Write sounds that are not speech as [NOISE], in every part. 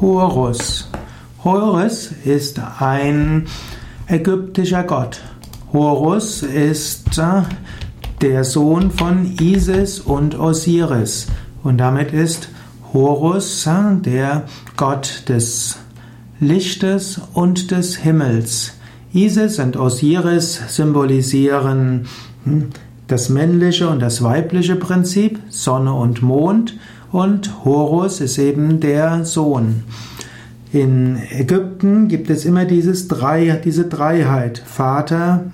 Horus. Horus ist ein ägyptischer Gott. Horus ist äh, der Sohn von Isis und Osiris. Und damit ist Horus äh, der Gott des Lichtes und des Himmels. Isis und Osiris symbolisieren hm, das männliche und das weibliche Prinzip, Sonne und Mond, und Horus ist eben der Sohn. In Ägypten gibt es immer dieses Drei, diese Dreiheit, Vater,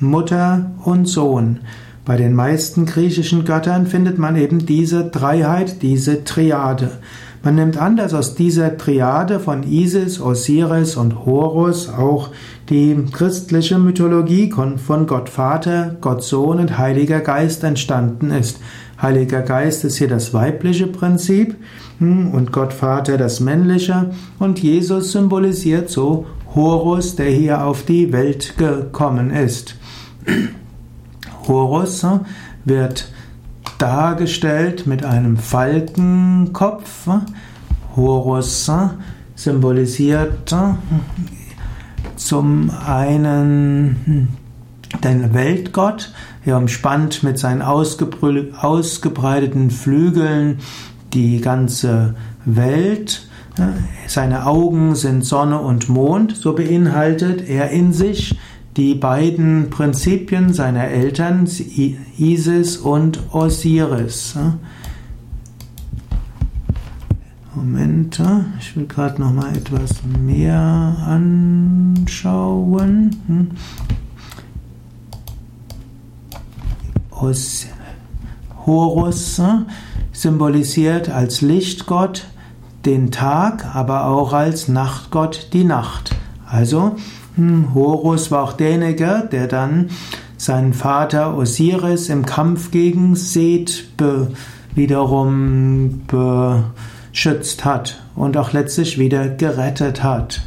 Mutter und Sohn. Bei den meisten griechischen Göttern findet man eben diese Dreiheit, diese Triade. Man nimmt an, dass aus dieser Triade von Isis, Osiris und Horus auch die christliche Mythologie von Gott Vater, Gott Sohn und Heiliger Geist entstanden ist. Heiliger Geist ist hier das weibliche Prinzip hm, und Gott Vater das männliche und Jesus symbolisiert so Horus, der hier auf die Welt gekommen ist. [CLEARS THROAT] Horus hm, wird dargestellt mit einem Falkenkopf. Horus symbolisiert zum einen den Weltgott, er umspannt mit seinen ausgebreiteten Flügeln die ganze Welt. Seine Augen sind Sonne und Mond, so beinhaltet er in sich die beiden Prinzipien seiner Eltern, Isis und Osiris. Moment, ich will gerade noch mal etwas mehr anschauen. Hm. Horus symbolisiert als Lichtgott den Tag, aber auch als Nachtgott die Nacht. Also hm, Horus war auch derjenige, der dann seinen Vater Osiris im Kampf gegen Seth wiederum beschützt hat und auch letztlich wieder gerettet hat.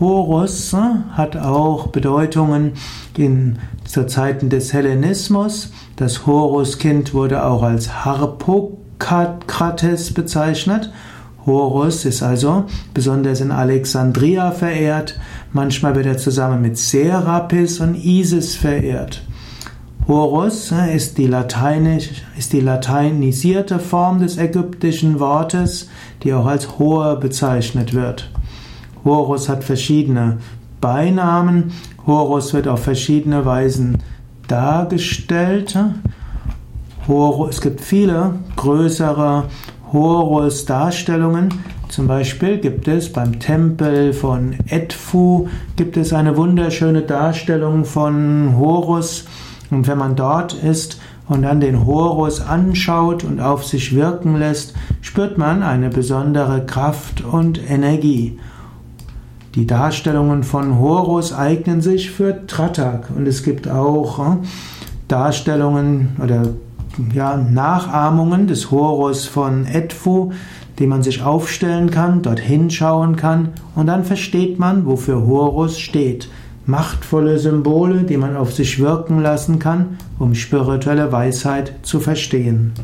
Horus hm, hat auch Bedeutungen in, zu Zeiten des Hellenismus. Das Horuskind wurde auch als Harpokrates bezeichnet Horus ist also besonders in Alexandria verehrt, manchmal wird er zusammen mit Serapis und Isis verehrt. Horus ist die, Lateinisch, ist die lateinisierte Form des ägyptischen Wortes, die auch als Hoher bezeichnet wird. Horus hat verschiedene Beinamen. Horus wird auf verschiedene Weisen dargestellt. Horus, es gibt viele größere Horus-Darstellungen. Zum Beispiel gibt es beim Tempel von Edfu gibt es eine wunderschöne Darstellung von Horus. Und wenn man dort ist und dann den Horus anschaut und auf sich wirken lässt, spürt man eine besondere Kraft und Energie. Die Darstellungen von Horus eignen sich für Tratak und es gibt auch äh, Darstellungen oder ja, Nachahmungen des Horus von Edfu, die man sich aufstellen kann, dorthin schauen kann und dann versteht man, wofür Horus steht. Machtvolle Symbole, die man auf sich wirken lassen kann, um spirituelle Weisheit zu verstehen.